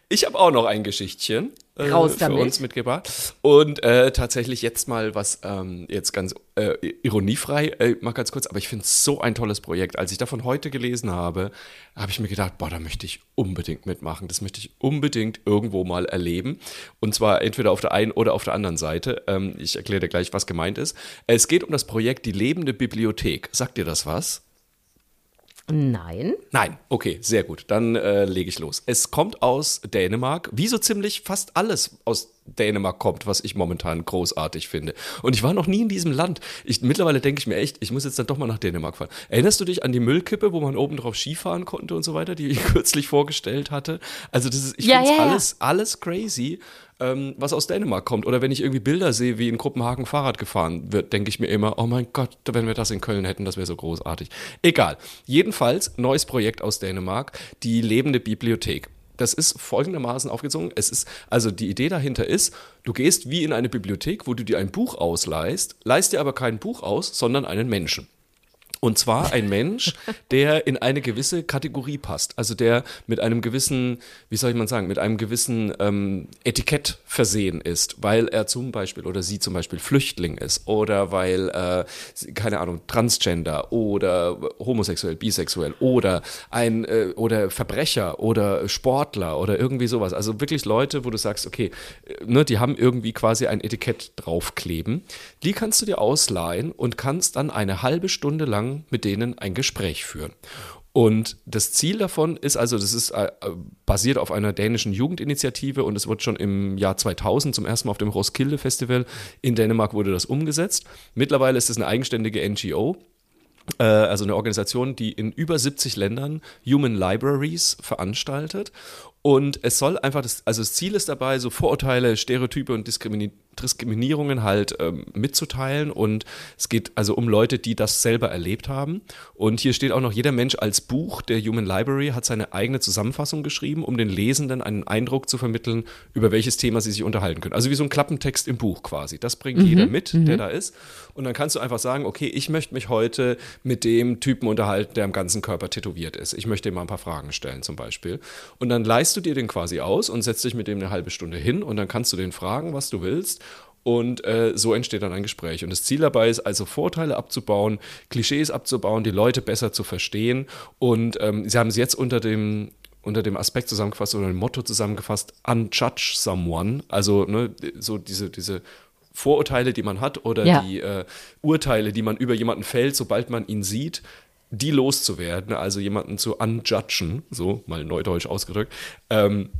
Ich habe auch noch ein Geschichtchen äh, Raus für damit. uns mitgebracht. Und äh, tatsächlich jetzt mal was, ähm, jetzt ganz äh, ironiefrei, äh, mal ganz kurz, aber ich finde es so ein tolles Projekt. Als ich davon heute gelesen habe, habe ich mir gedacht, boah, da möchte ich unbedingt mitmachen. Das möchte ich unbedingt irgendwo mal erleben. Und zwar entweder auf der einen oder auf der anderen Seite. Ähm, ich erkläre dir gleich, was gemeint ist. Es geht um das Projekt Die lebende Bibliothek. Sagt dir das was? Nein. Nein, okay, sehr gut. Dann äh, lege ich los. Es kommt aus Dänemark, wie so ziemlich fast alles aus Dänemark kommt, was ich momentan großartig finde. Und ich war noch nie in diesem Land. Ich, mittlerweile denke ich mir echt, ich muss jetzt dann doch mal nach Dänemark fahren. Erinnerst du dich an die Müllkippe, wo man oben drauf Skifahren konnte und so weiter, die ich kürzlich vorgestellt hatte? Also das ist, ich Ja, finde ja, ja. alles, alles crazy, ähm, was aus Dänemark kommt. Oder wenn ich irgendwie Bilder sehe, wie in Kopenhagen Fahrrad gefahren wird, denke ich mir immer, oh mein Gott, wenn wir das in Köln hätten, das wäre so großartig. Egal. Jedenfalls, neues Projekt aus Dänemark, die lebende Bibliothek. Das ist folgendermaßen aufgezogen. Es ist, also die Idee dahinter ist, du gehst wie in eine Bibliothek, wo du dir ein Buch ausleihst, leihst dir aber kein Buch aus, sondern einen Menschen. Und zwar ein Mensch, der in eine gewisse Kategorie passt. Also der mit einem gewissen, wie soll ich mal sagen, mit einem gewissen ähm, Etikett versehen ist, weil er zum Beispiel oder sie zum Beispiel Flüchtling ist oder weil, äh, keine Ahnung, Transgender oder homosexuell, bisexuell oder ein äh, oder Verbrecher oder Sportler oder irgendwie sowas. Also wirklich Leute, wo du sagst, okay, äh, ne, die haben irgendwie quasi ein Etikett draufkleben. Die kannst du dir ausleihen und kannst dann eine halbe Stunde lang mit denen ein Gespräch führen. Und das Ziel davon ist also, das ist äh, basiert auf einer dänischen Jugendinitiative und es wird schon im Jahr 2000 zum ersten Mal auf dem Roskilde Festival in Dänemark wurde das umgesetzt. Mittlerweile ist es eine eigenständige NGO, äh, also eine Organisation, die in über 70 Ländern Human Libraries veranstaltet. Und es soll einfach, das, also das Ziel ist dabei, so Vorurteile, Stereotype und Diskrimini Diskriminierungen halt ähm, mitzuteilen. Und es geht also um Leute, die das selber erlebt haben. Und hier steht auch noch, jeder Mensch als Buch der Human Library hat seine eigene Zusammenfassung geschrieben, um den Lesenden einen Eindruck zu vermitteln, über welches Thema sie sich unterhalten können. Also wie so ein Klappentext im Buch quasi. Das bringt mhm. jeder mit, mhm. der da ist. Und dann kannst du einfach sagen, okay, ich möchte mich heute mit dem Typen unterhalten, der am ganzen Körper tätowiert ist. Ich möchte ihm mal ein paar Fragen stellen zum Beispiel. Und dann leist du dir den quasi aus und setzt dich mit dem eine halbe Stunde hin und dann kannst du den fragen, was du willst. Und äh, so entsteht dann ein Gespräch. Und das Ziel dabei ist also Vorteile abzubauen, Klischees abzubauen, die Leute besser zu verstehen. Und ähm, sie haben es jetzt unter dem unter dem Aspekt zusammengefasst oder dem Motto zusammengefasst, unjudge someone. Also ne, so diese, diese Vorurteile, die man hat oder ja. die äh, Urteile, die man über jemanden fällt, sobald man ihn sieht, die loszuwerden, also jemanden zu unjudgen, so mal neudeutsch ausgedrückt. Ähm,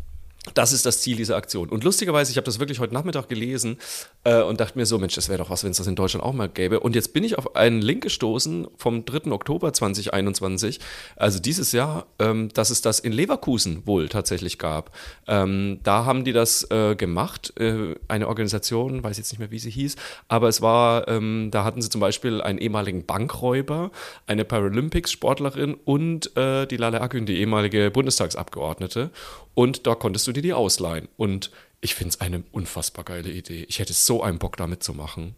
das ist das Ziel dieser Aktion. Und lustigerweise, ich habe das wirklich heute Nachmittag gelesen äh, und dachte mir so, Mensch, das wäre doch was, wenn es das in Deutschland auch mal gäbe. Und jetzt bin ich auf einen Link gestoßen vom 3. Oktober 2021, also dieses Jahr, ähm, dass es das in Leverkusen wohl tatsächlich gab. Ähm, da haben die das äh, gemacht, äh, eine Organisation, weiß jetzt nicht mehr, wie sie hieß, aber es war, ähm, da hatten sie zum Beispiel einen ehemaligen Bankräuber, eine Paralympics-Sportlerin und äh, die Lale Akün, die ehemalige Bundestagsabgeordnete. Und da konntest du dir die ausleihen. Und ich finde es eine unfassbar geile Idee. Ich hätte so einen Bock damit zu machen.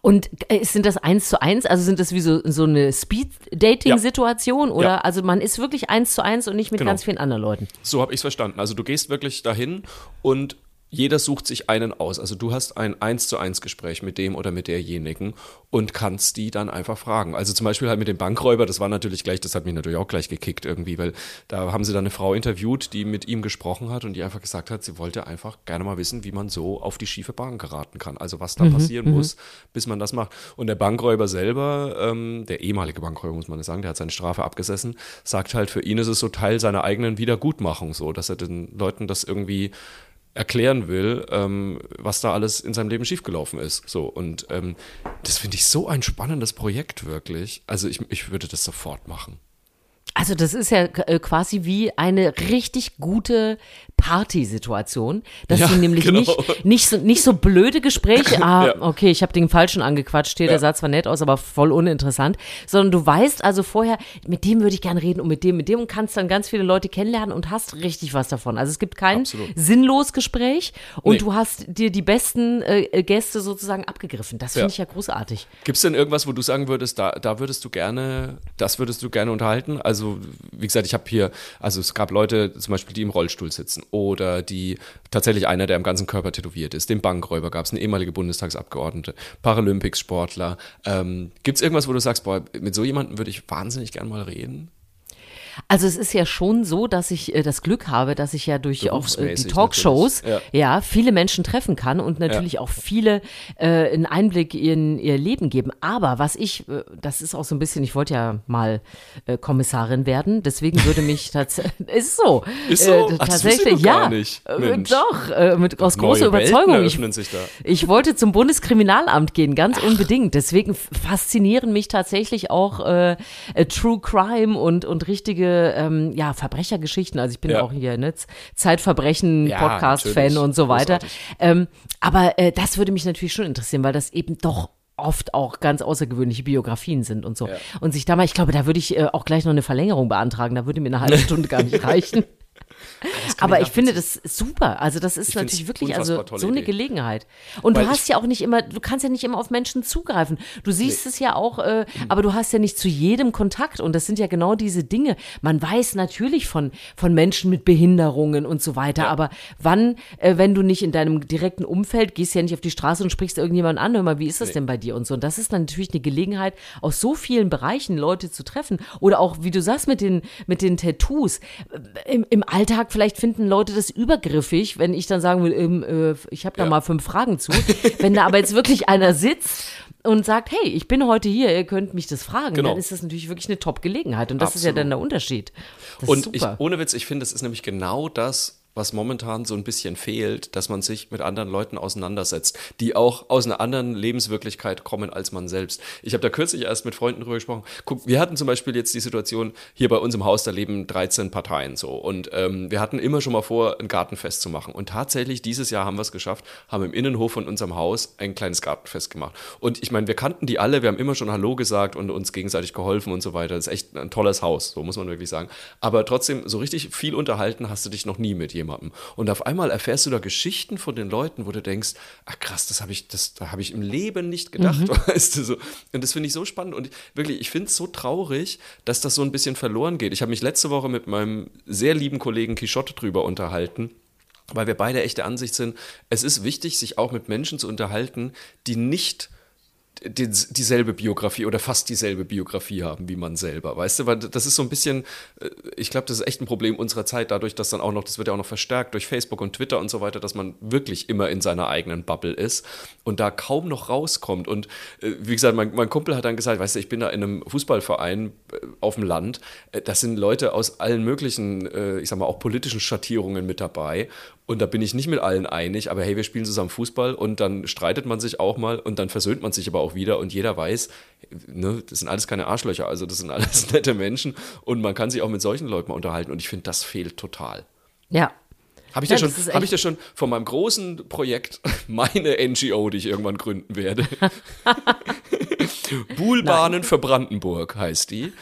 Und äh, sind das eins zu eins? Also sind das wie so, so eine Speed-Dating-Situation? Ja. Oder ja. also man ist wirklich eins zu eins und nicht mit genau. ganz vielen anderen Leuten? So habe ich es verstanden. Also du gehst wirklich dahin und jeder sucht sich einen aus. Also du hast ein eins zu eins Gespräch mit dem oder mit derjenigen und kannst die dann einfach fragen. Also zum Beispiel halt mit dem Bankräuber, das war natürlich gleich, das hat mich natürlich auch gleich gekickt irgendwie, weil da haben sie dann eine Frau interviewt, die mit ihm gesprochen hat und die einfach gesagt hat, sie wollte einfach gerne mal wissen, wie man so auf die schiefe Bahn geraten kann. Also was da mhm, passieren mhm. muss, bis man das macht. Und der Bankräuber selber, ähm, der ehemalige Bankräuber muss man sagen, der hat seine Strafe abgesessen, sagt halt, für ihn ist es so Teil seiner eigenen Wiedergutmachung so, dass er den Leuten das irgendwie erklären will, ähm, was da alles in seinem Leben schiefgelaufen ist. So, und ähm, das finde ich so ein spannendes Projekt, wirklich. Also ich, ich würde das sofort machen. Also das ist ja äh, quasi wie eine richtig gute Partysituation, dass ja, du nämlich genau. nicht, nicht, so, nicht so blöde Gespräche, ah, ja. okay, ich habe den Falschen angequatscht, hier, ja. der sah zwar nett aus, aber voll uninteressant, sondern du weißt also vorher, mit dem würde ich gerne reden und mit dem, mit dem und kannst dann ganz viele Leute kennenlernen und hast richtig was davon. Also es gibt kein Absolut. sinnlos Gespräch und nee. du hast dir die besten äh, Gäste sozusagen abgegriffen. Das finde ich ja großartig. Gibt es denn irgendwas, wo du sagen würdest, da, da würdest du gerne, das würdest du gerne unterhalten? Also wie gesagt, ich habe hier, also es gab Leute zum Beispiel, die im Rollstuhl sitzen oder die tatsächlich einer, der am ganzen Körper tätowiert ist. Den Bankräuber gab es, eine ehemalige Bundestagsabgeordnete, Paralympics-Sportler. Ähm, Gibt es irgendwas, wo du sagst, boah, mit so jemandem würde ich wahnsinnig gern mal reden? Also es ist ja schon so, dass ich äh, das Glück habe, dass ich ja durch auch äh, die Talkshows ja. ja. viele Menschen treffen kann und natürlich ja. auch viele äh, einen Einblick in ihr Leben geben. Aber was ich, äh, das ist auch so ein bisschen, ich wollte ja mal äh, Kommissarin werden, deswegen würde mich tatsächlich, ist so. Ist so? Äh, tatsächlich, ja. Doch, mit, aus großer Überzeugung. Ich, ich, wollte zum Bundeskriminalamt gehen, ganz Ach. unbedingt. Deswegen faszinieren mich tatsächlich auch True Crime und, und richtige lustige ähm, ja, Verbrechergeschichten. Also ich bin ja. auch hier ne, Zeitverbrechen-Podcast-Fan ja, und so weiter. Ähm, aber äh, das würde mich natürlich schon interessieren, weil das eben doch oft auch ganz außergewöhnliche Biografien sind und so. Ja. Und sich da mal, ich glaube, da würde ich äh, auch gleich noch eine Verlängerung beantragen. Da würde mir eine halbe Stunde gar nicht reichen. Aber ich finde das super. Also das ist Ich natürlich wirklich also so eine Idee. Gelegenheit. Und Weil du hast ja auch nicht immer, du kannst ja nicht immer auf Menschen zugreifen. Du siehst es ja auch, äh, aber du hast ja nicht zu jedem Kontakt. Und das sind ja genau diese Dinge. Man weiß natürlich von, von Menschen mit Behinderungen und so weiter. Aber wann, äh, wenn du nicht in deinem direkten Umfeld, gehst ja nicht auf die Straße und sprichst irgendjemanden an, hör mal, wie ist das denn bei dir und so. Und das ist dann natürlich eine Gelegenheit, aus so vielen Bereichen Leute zu treffen. Oder auch, wie du sagst, mit den, mit den Tattoos. Im, Im Alltag vielleicht finden Leute das übergriffig, wenn ich dann sagen will, ähm, äh, ich habe da Ja. mal fünf Fragen zu. wenn da aber jetzt wirklich einer sitzt und sagt, hey, ich bin heute hier, ihr könnt mich das fragen, Genau. dann ist das natürlich wirklich eine Top-Gelegenheit. Und das ist ja Absolut. dann der Unterschied. Das Und ich, ohne Witz, ich finde, es ist nämlich genau das, was momentan so ein bisschen fehlt, dass man sich mit anderen Leuten auseinandersetzt, die auch aus einer anderen Lebenswirklichkeit kommen als man selbst. Ich habe da kürzlich erst mit Freunden drüber gesprochen. Guck, wir hatten zum Beispiel jetzt die Situation, hier bei uns im Haus, da leben 13 Parteien so. Und ähm, wir hatten immer schon mal vor, ein Gartenfest zu machen. Und tatsächlich, dieses Jahr haben wir es geschafft, haben im Innenhof von unserem Haus ein kleines Gartenfest gemacht. Und ich meine, wir kannten die alle, wir haben immer schon Hallo gesagt und uns gegenseitig geholfen und so weiter. Das ist echt ein tolles Haus, so muss man wirklich sagen. Aber trotzdem, so richtig viel unterhalten hast du dich noch nie mit jemandem. Und auf einmal erfährst du da Geschichten von den Leuten, wo du denkst, ach krass, das habe ich, das da habe ich im Leben nicht gedacht, weißt du so. Und das finde ich so spannend und wirklich, ich finde es so traurig, dass das so ein bisschen verloren geht. Ich habe mich letzte Woche mit meinem sehr lieben Kollegen Quichotte drüber unterhalten weil wir beide echt der Ansicht sind, es ist wichtig, sich auch mit Menschen zu unterhalten, die nicht die, dieselbe Biografie oder fast dieselbe Biografie haben wie man selber, weißt du, weil das ist so ein bisschen, äh, ich glaube, das ist echt ein Problem unserer Zeit, dadurch, dass dann auch noch, das wird ja auch noch verstärkt durch Facebook und Twitter und so weiter, dass man wirklich immer in seiner eigenen Bubble ist und da kaum noch rauskommt. Und äh, wie gesagt, mein, mein Kumpel hat dann gesagt, weißt du, ich bin da in einem Fußballverein äh, auf dem Land, das sind Leute aus allen möglichen, ich sag mal, auch politischen Schattierungen mit dabei und da bin ich nicht mit allen einig, aber hey, wir spielen zusammen Fußball und dann streitet man sich auch mal und dann versöhnt man sich aber auch wieder und jeder weiß, ne, das sind alles keine Arschlöcher, also das sind alles nette Menschen und man kann sich auch mit solchen Leuten mal unterhalten und ich finde, das fehlt total. Ja. Habe ich, Ja, dir schon, hab ich dir schon von meinem großen Projekt, meine NGO, die ich irgendwann gründen werde, Buhlbahnen für Brandenburg heißt die.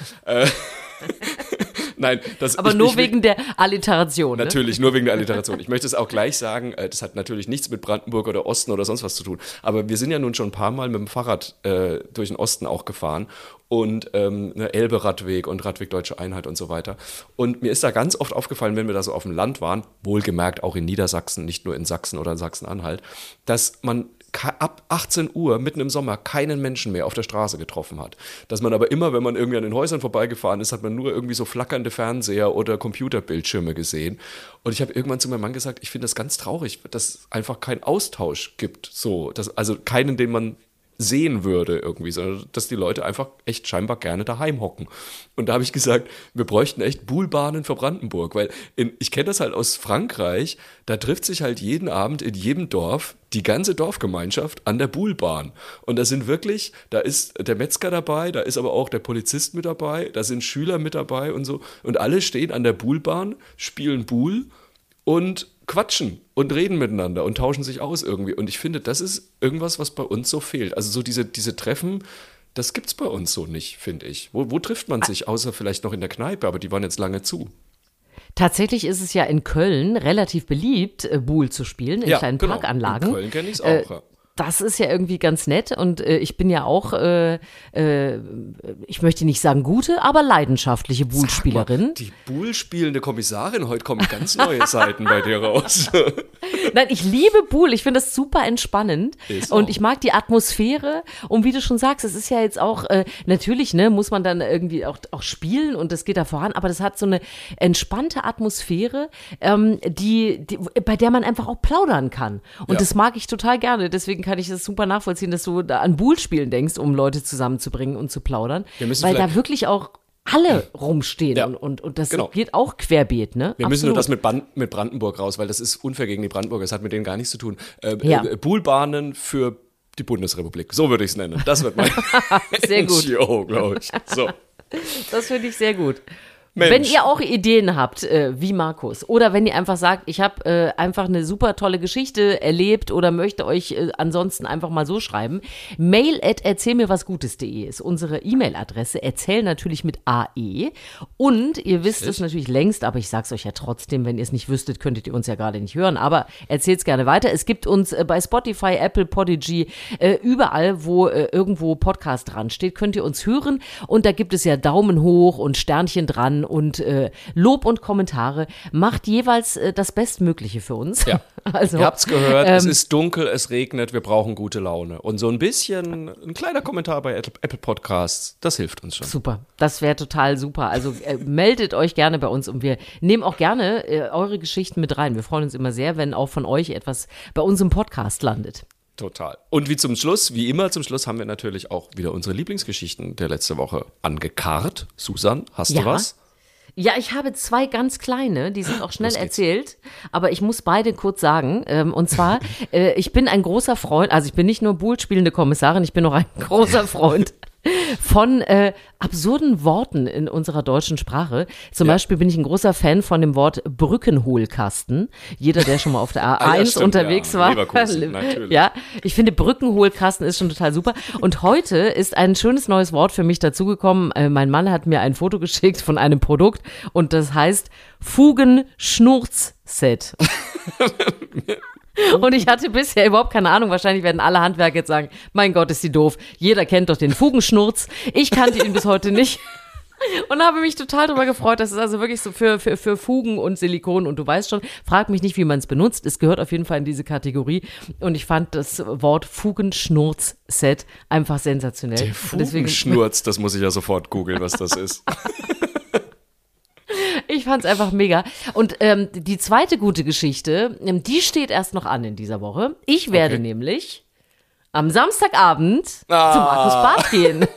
Nein, das Aber ich, nur ich wegen der Alliteration. Ne? Natürlich, nur wegen der Alliteration. Ich möchte es auch gleich sagen, äh, das hat natürlich nichts mit Brandenburg oder Osten oder sonst was zu tun. Aber wir sind ja nun schon ein paar Mal mit dem Fahrrad äh, durch den Osten auch gefahren und ähm, ne, Elbe-Radweg und Radweg Deutsche Einheit und so weiter. Und mir ist da ganz oft aufgefallen, wenn wir da so auf dem Land waren, wohlgemerkt auch in Niedersachsen, nicht nur in Sachsen oder in Sachsen-Anhalt, dass man ab 18 Uhr mitten im Sommer keinen Menschen mehr auf der Straße getroffen hat. Dass man aber immer, wenn man irgendwie an den Häusern vorbeigefahren ist, hat man nur irgendwie so flackernde Fernseher oder Computerbildschirme gesehen. Und ich habe irgendwann zu meinem Mann gesagt, ich finde das ganz traurig, dass es einfach keinen Austausch gibt. So, dass, also keinen, den man sehen würde irgendwie, sondern dass die Leute einfach echt scheinbar gerne daheim hocken. Und da habe ich gesagt, wir bräuchten echt Buhlbahnen für Brandenburg, weil in, ich kenne das halt aus Frankreich, da trifft sich halt jeden Abend in jedem Dorf die ganze Dorfgemeinschaft an der Buhlbahn. Und da sind wirklich, da ist der Metzger dabei, da ist aber auch der Polizist mit dabei, da sind Schüler mit dabei und so. Und alle stehen an der Buhlbahn, spielen Buhl und quatschen und reden miteinander und tauschen sich aus irgendwie. Und ich finde, das ist irgendwas, was bei uns so fehlt. Also so diese, diese Treffen, das gibt's bei uns so nicht, finde ich. Wo, wo trifft man sich? Außer vielleicht noch in der Kneipe, aber die waren jetzt lange zu. Tatsächlich ist es ja in Köln relativ beliebt, äh, Buhl zu spielen, in kleinen genau. Parkanlagen. In Köln kenne ich es auch. Äh, ja. Das ist ja irgendwie ganz nett und äh, ich bin ja auch, äh, äh, ich möchte nicht sagen gute, aber leidenschaftliche Buhlspielerin. Die Buhl-spielende Kommissarin, heute kommen ganz neue Seiten bei dir raus. Nein, ich liebe Buhl. Ich finde das super entspannend. Ist und auch. ich mag die Atmosphäre. Und wie du schon sagst, es ist ja jetzt auch, äh, natürlich, ne, muss man dann irgendwie auch, auch spielen und das geht da voran, aber das hat so eine entspannte Atmosphäre, ähm, die, die, bei der man einfach auch plaudern kann. Und Ja. das mag ich total gerne. Deswegen kann ich das super nachvollziehen, dass du da an Buhl-Spielen denkst, um Leute zusammenzubringen und zu plaudern. Wir müssen Weil da wirklich auch alle rumstehen Ja, und, und, und das genau. geht auch querbeet, ne? Wir müssen nur Absolut. das mit, Ban mit Brandenburg raus, weil das ist unfair gegen die Brandenburger. Das hat mit denen gar nichts zu tun. Äh, Ja. äh, Buhlbahnen für die Bundesrepublik. So würde ich es nennen. Das wird mein Sehr gut. NGO, glaube ich. So. Das finde ich sehr gut. Mensch. Wenn ihr auch Ideen habt, äh, wie Markus, oder wenn ihr einfach sagt, ich habe äh, einfach eine super tolle Geschichte erlebt oder möchte euch äh, ansonsten einfach mal so schreiben, mail at erzählmirwasgutes.de ist unsere E-Mail-Adresse. Erzähl natürlich mit AE. Und ihr wisst es natürlich längst, aber ich sag's euch ja trotzdem, wenn ihr es nicht wüsstet, könntet ihr uns ja gerade nicht hören. Aber erzählt's gerne weiter. Es gibt uns äh, bei Spotify, Apple, Podigy, äh, überall, wo äh, irgendwo Podcast dran steht, könnt ihr uns hören. Und da gibt es ja Daumen hoch und Sternchen dran und äh, Lob und Kommentare. Macht jeweils äh, das Bestmögliche für uns. Ja. Also, Ihr habt's gehört, es ähm, ist dunkel, es regnet, wir brauchen gute Laune. Und so ein bisschen, ein kleiner Kommentar bei Apple Apple Podcasts, das hilft uns schon. Super, das wäre total super. Also äh, meldet euch gerne bei uns und wir nehmen auch gerne äh, eure Geschichten mit rein. Wir freuen uns immer sehr, wenn auch von euch etwas bei uns im Podcast landet. Total. Und wie zum Schluss, wie immer zum Schluss, haben wir natürlich auch wieder unsere Lieblingsgeschichten der letzte Woche angekarrt. Susan, hast Ja. du was? Ja, ich habe zwei ganz kleine, die sind auch schnell erzählt, aber ich muss beide kurz sagen. Ähm, und zwar, äh, ich bin ein großer Freund, also ich bin nicht nur Bull spielende Kommissarin, ich bin auch ein großer Freund von äh, absurden Worten in unserer deutschen Sprache. Zum Ja. Beispiel bin ich ein großer Fan von dem Wort Brückenhohlkasten. Jeder, der schon mal auf der A1 Ah ja, stimmt, unterwegs ja. war. Ja, ich finde Brückenhohlkasten ist schon total super. Und heute ist ein schönes neues Wort für mich dazugekommen. Äh, mein Mann hat mir ein Foto geschickt von einem Produkt und das heißt Fugenschnurz-Set. Und ich hatte bisher überhaupt keine Ahnung. Wahrscheinlich werden alle Handwerker jetzt sagen, mein Gott, ist die doof. Jeder kennt doch den Fugenschnurz. Ich kannte ihn bis heute nicht. Und habe mich total darüber gefreut. Das ist also wirklich so für, für, für Fugen und Silikon. Und du weißt schon, frag mich nicht, wie man es benutzt. Es gehört auf jeden Fall in diese Kategorie. Und ich fand das Wort Fugenschnurz-Set einfach sensationell. Der Fugenschnurz, das muss ich ja sofort googeln, was das ist. ich fand es einfach mega. Und ähm, die zweite gute Geschichte, ähm, die steht erst noch an in dieser Woche. Ich werde Okay. nämlich am Samstagabend Ah. zu Markus Barth gehen.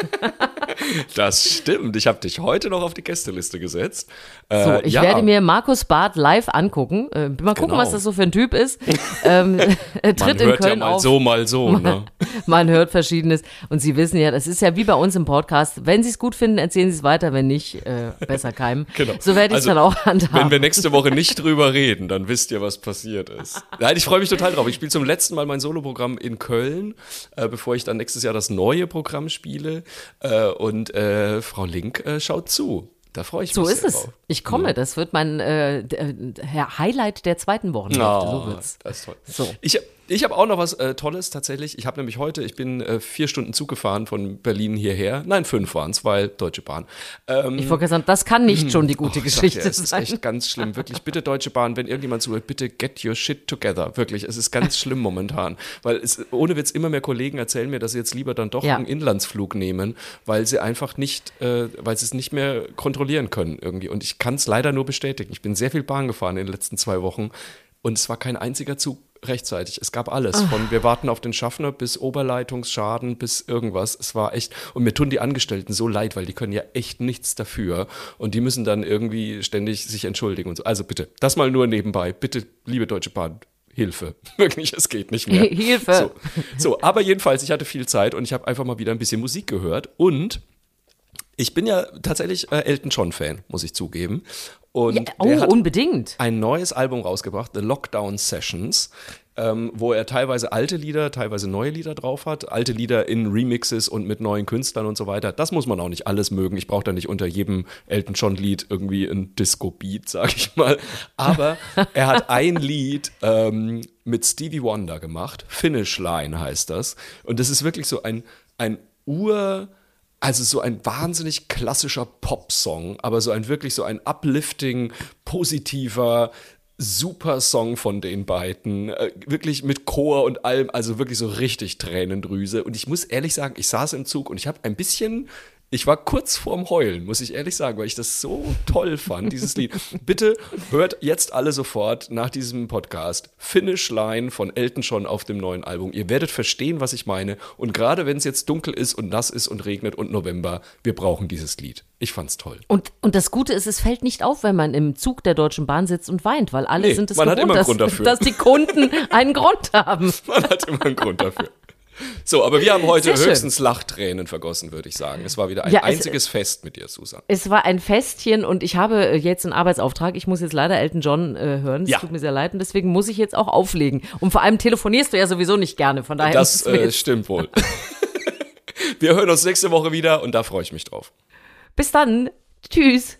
Das stimmt. Ich habe dich heute noch auf die Gästeliste gesetzt. So, Äh, ich ja. werde mir Markus Barth live angucken. Äh, mal gucken, Genau. was das so für ein Typ ist. ähm, er Man tritt in hört Köln ja mal auf. so, mal so. Ne? Man hört Verschiedenes. Und Sie wissen ja, das ist ja wie bei uns im Podcast. Wenn Sie es gut finden, erzählen Sie es weiter. Wenn nicht, äh, besser keimen. Genau. So werde ich es Also, dann auch handhaben. Wenn wir nächste Woche nicht drüber reden, dann wisst ihr, was passiert ist. Nein, ich freue mich total drauf. Ich spiele zum letzten Mal mein Soloprogramm in Köln, äh, bevor ich dann nächstes Jahr das neue Programm spiele. Äh, und äh, Frau Link äh, schaut zu. Da freue ich so mich ist sehr es. drauf. Ich komme. Das wird mein äh, äh, Highlight der zweiten so Oh, wird's. das ist toll. So. Ich, ich habe auch noch was äh, Tolles tatsächlich. Ich habe nämlich heute, ich bin äh, vier Stunden Zug gefahren von Berlin hierher. Nein, fünf waren es, weil Deutsche Bahn. Ähm, Ich wollte sagen, das kann nicht schon die gute Oh, Geschichte dir, es ist sein. echt ganz schlimm. Wirklich, bitte Deutsche Bahn, wenn irgendjemand zuhört, bitte get your shit together. Wirklich, es ist ganz schlimm momentan. Weil es, ohne Witz, immer mehr Kollegen erzählen mir, dass sie jetzt lieber dann doch Ja. einen Inlandsflug nehmen, weil sie einfach nicht, äh, weil sie es nicht mehr kontrollieren können irgendwie. Und ich kann es leider nur bestätigen. Ich bin sehr viel Bahn gefahren in den letzten zwei Wochen und es war kein einziger Zug rechtzeitig. Es gab alles. Von wir warten auf den Schaffner bis Oberleitungsschaden bis irgendwas. Es war echt. Und mir tun die Angestellten so leid, weil die können ja echt nichts dafür. Und die müssen dann irgendwie ständig sich entschuldigen und so. Also bitte, das mal nur nebenbei. Bitte, liebe Deutsche Bahn. Hilfe. Wirklich, es geht nicht mehr. Hilfe. So, so, aber jedenfalls, ich hatte viel Zeit und ich habe einfach mal wieder ein bisschen Musik gehört. Und ich bin ja tatsächlich äh, Elton John-Fan, muss ich zugeben. Und Ja, der oh, hat unbedingt. ein neues Album rausgebracht, The Lockdown Sessions, ähm, wo er teilweise alte Lieder, teilweise neue Lieder drauf hat. Alte Lieder in Remixes und mit neuen Künstlern und so weiter. Das muss man auch nicht alles mögen. Ich brauche da nicht unter jedem Elton John-Lied irgendwie ein Disco-Beat, sag ich mal. Aber er hat ein Lied ähm, mit Stevie Wonder gemacht. Finish Line heißt das. Und das ist wirklich so ein, ein Ur- also so ein wahnsinnig klassischer Popsong, aber so ein wirklich so ein uplifting, positiver, super Song von den beiden. Äh, wirklich mit Chor und allem, also wirklich so richtig Tränendrüse. Und ich muss ehrlich sagen, ich saß im Zug und ich habe ein bisschen. Ich war kurz vorm Heulen, muss ich ehrlich sagen, weil ich das so toll fand, dieses Lied. Bitte hört jetzt alle sofort nach diesem Podcast Finish Line von Elton John auf dem neuen Album. Ihr werdet verstehen, was ich meine. Und gerade wenn es jetzt dunkel ist und nass ist und regnet und November, wir brauchen dieses Lied. Ich fand's toll. Und, und das Gute ist, es fällt nicht auf, wenn man im Zug der Deutschen Bahn sitzt und weint, weil alle Nee, sind es man hat gewohnt, immer einen dass, Grund dafür. dass die Kunden einen Grund haben. Man hat immer einen Grund dafür. So, aber wir haben heute Sehr schön. höchstens Lachtränen vergossen, würde ich sagen. Es war wieder ein Ja, es- einziges Fest mit dir, Susan. Es war ein Festchen und ich habe äh, jetzt einen Arbeitsauftrag. Ich muss jetzt leider Elton John äh, hören. Es Ja. tut mir sehr leid und deswegen muss ich jetzt auch auflegen. Und vor allem telefonierst du ja sowieso nicht gerne. Von daher Das es äh, stimmt wohl. wir hören uns nächste Woche wieder und da freue ich mich drauf. Bis dann. Tschüss.